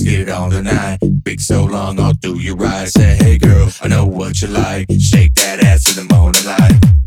let's get on on tonight. Big so long, I'll do you right. Say, hey girl, I know what you like. Shake that ass in the morning light.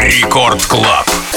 Рекорд Клаб.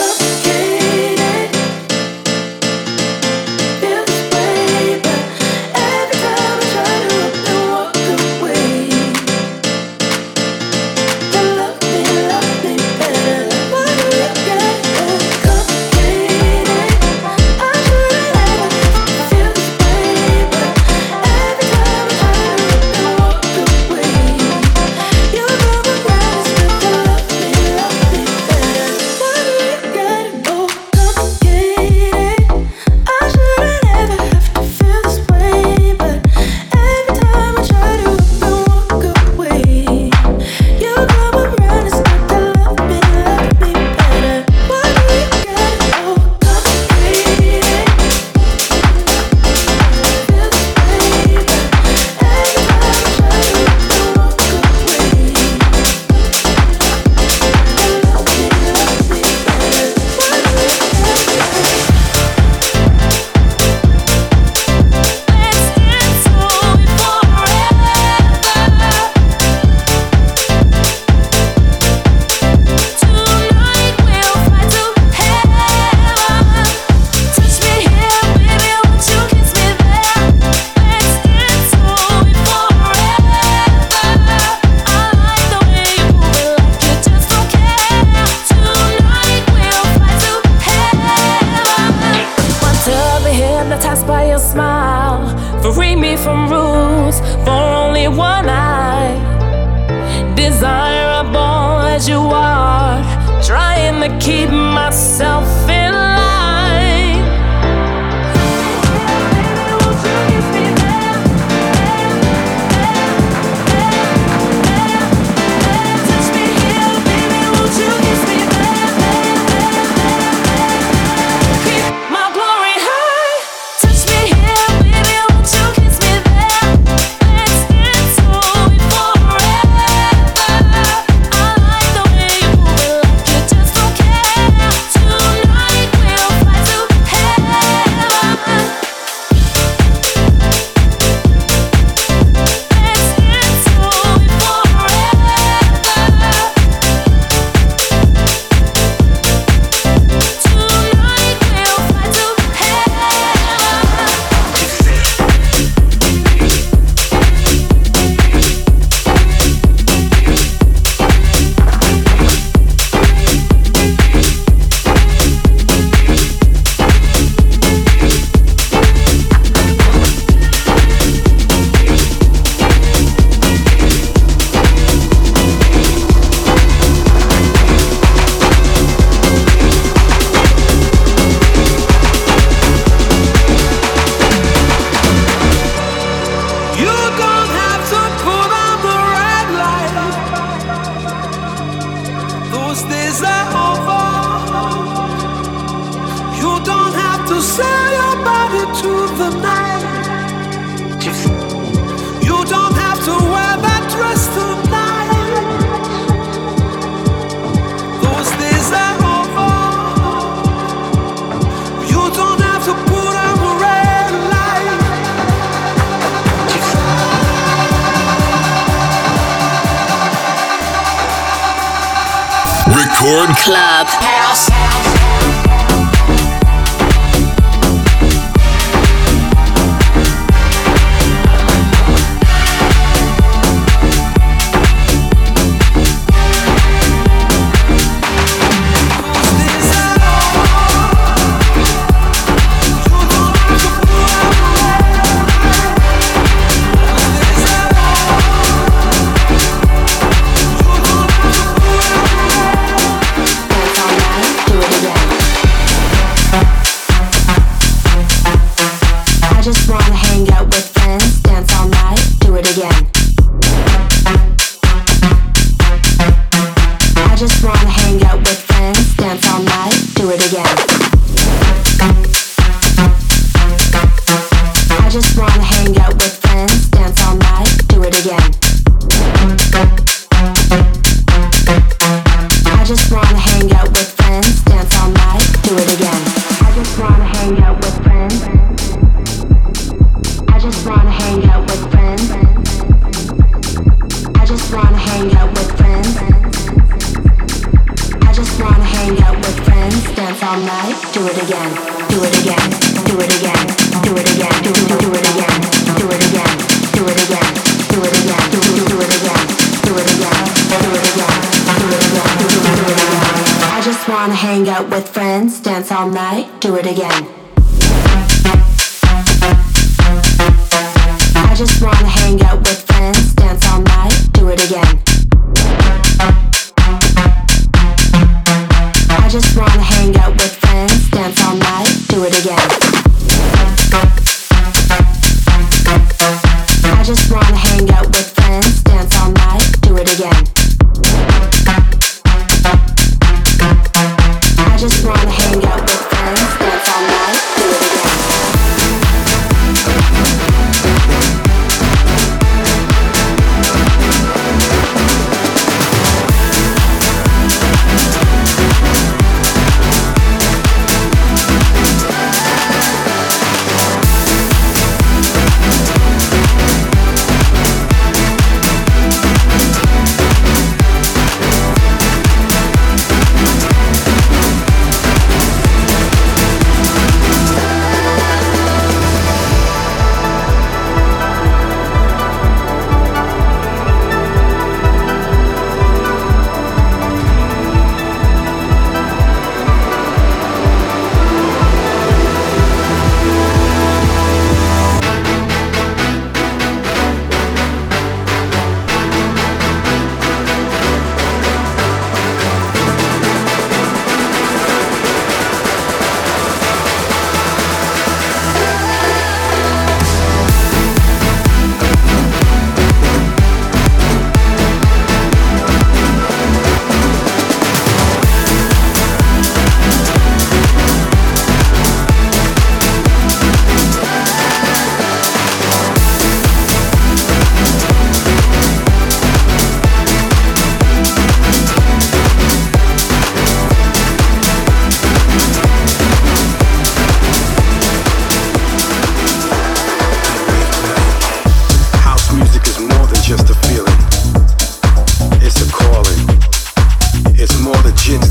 Hang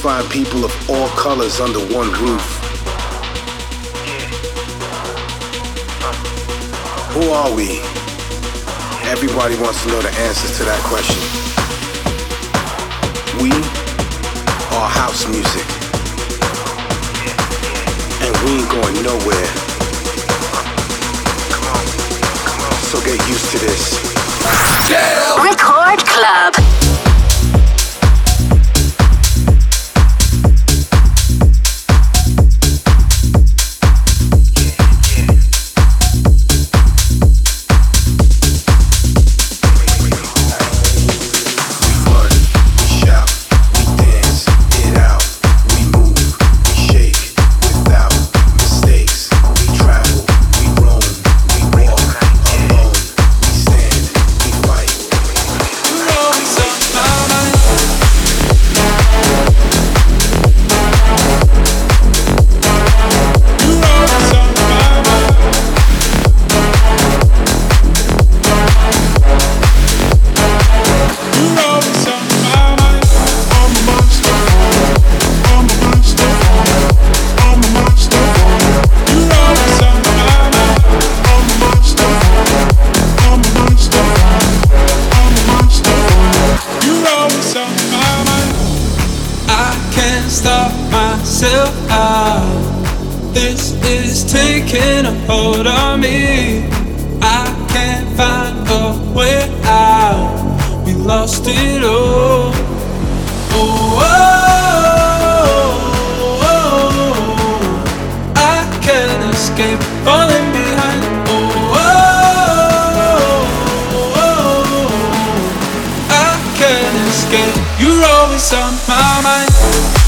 unifying people of all colors under one roof. Who are we? Everybody wants to know the answers to that question. We are house music. And we ain't going nowhere. So get used to this. Record Club. taking a hold on me. I can't find a way out. We lost it all. Oh, oh, oh, oh. oh. I can't escape falling behind. Oh, oh, oh, Oh, oh, oh, I can't escape. You're always on my mind.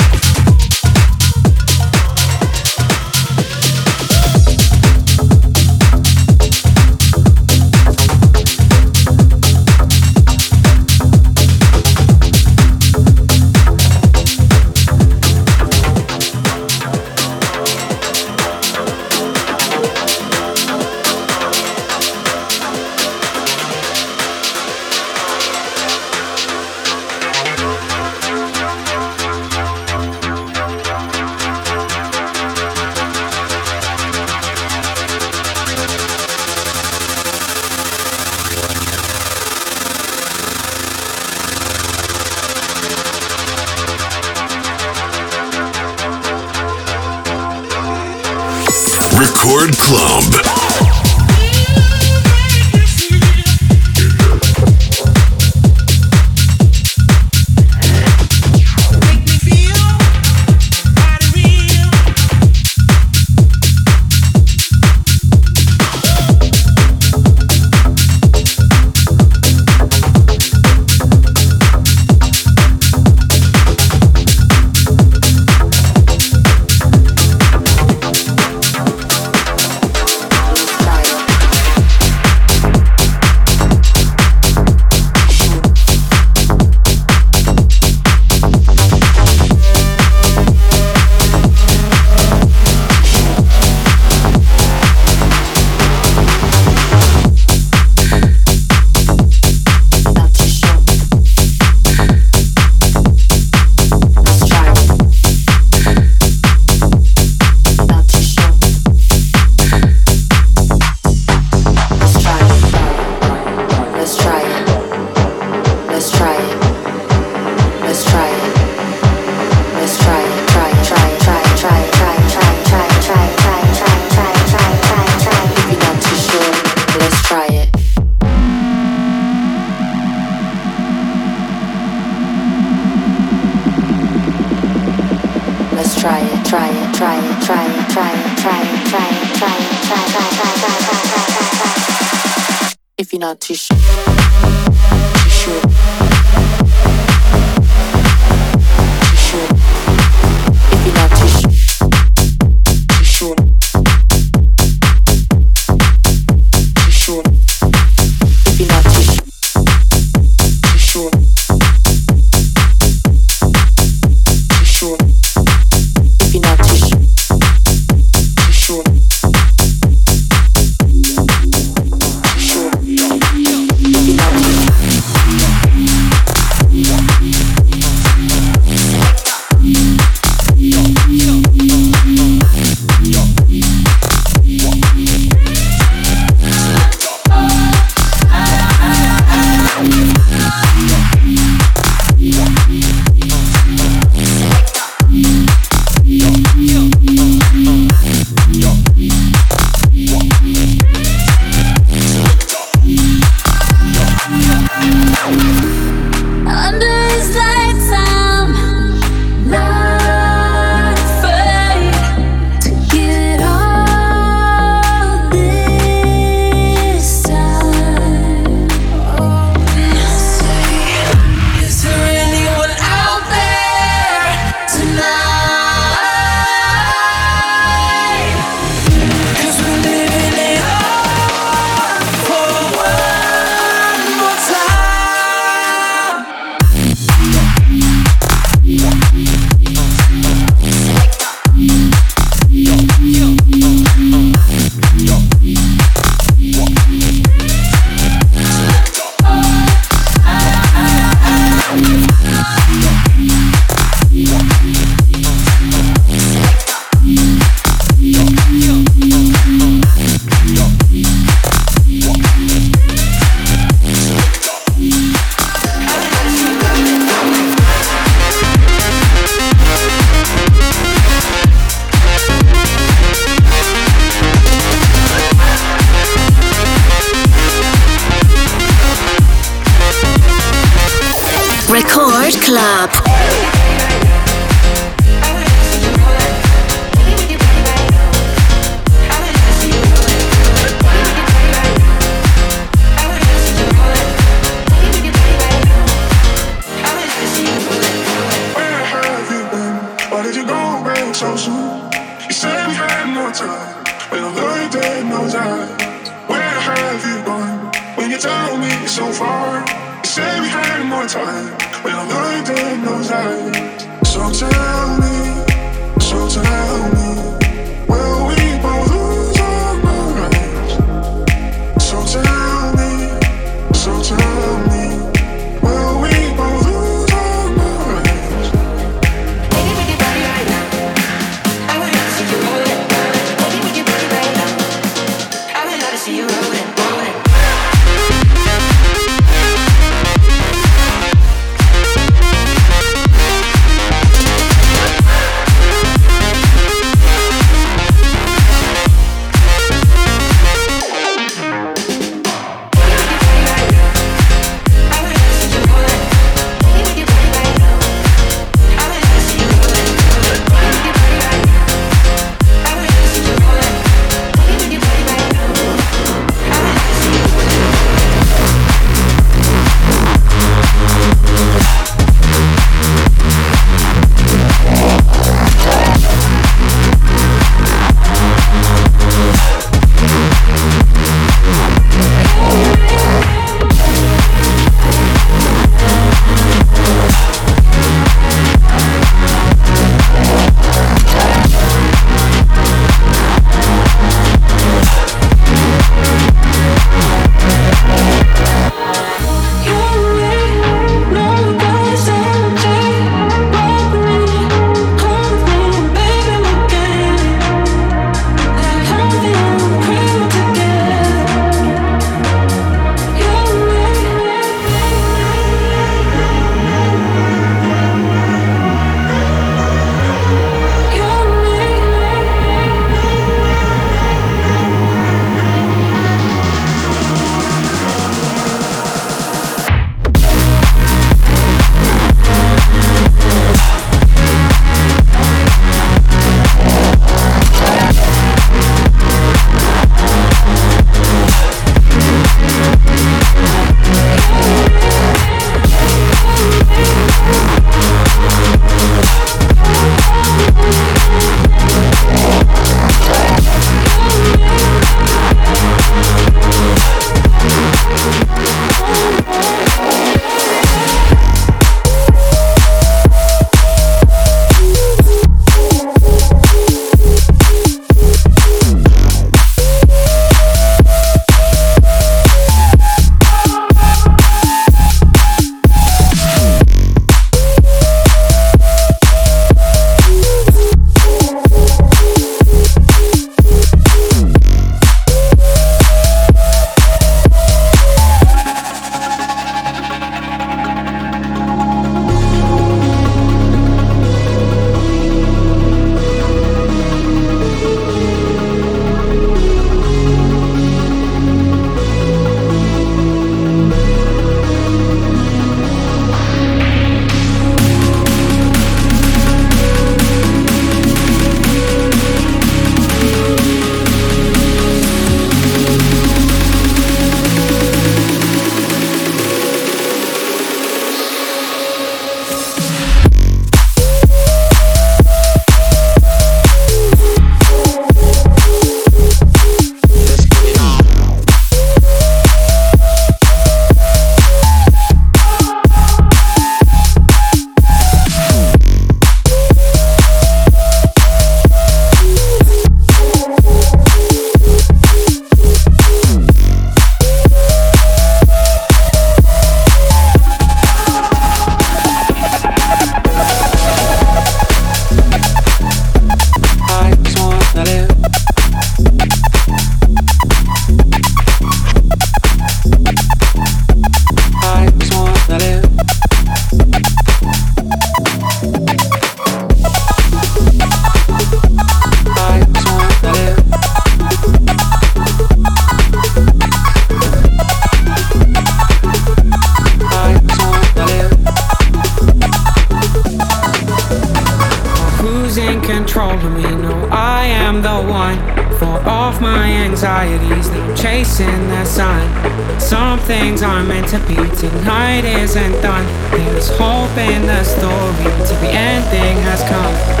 to be tonight isn't done. There is hope in the story till the ending has come.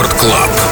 Рекорд Клаб.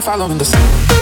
Following the sun.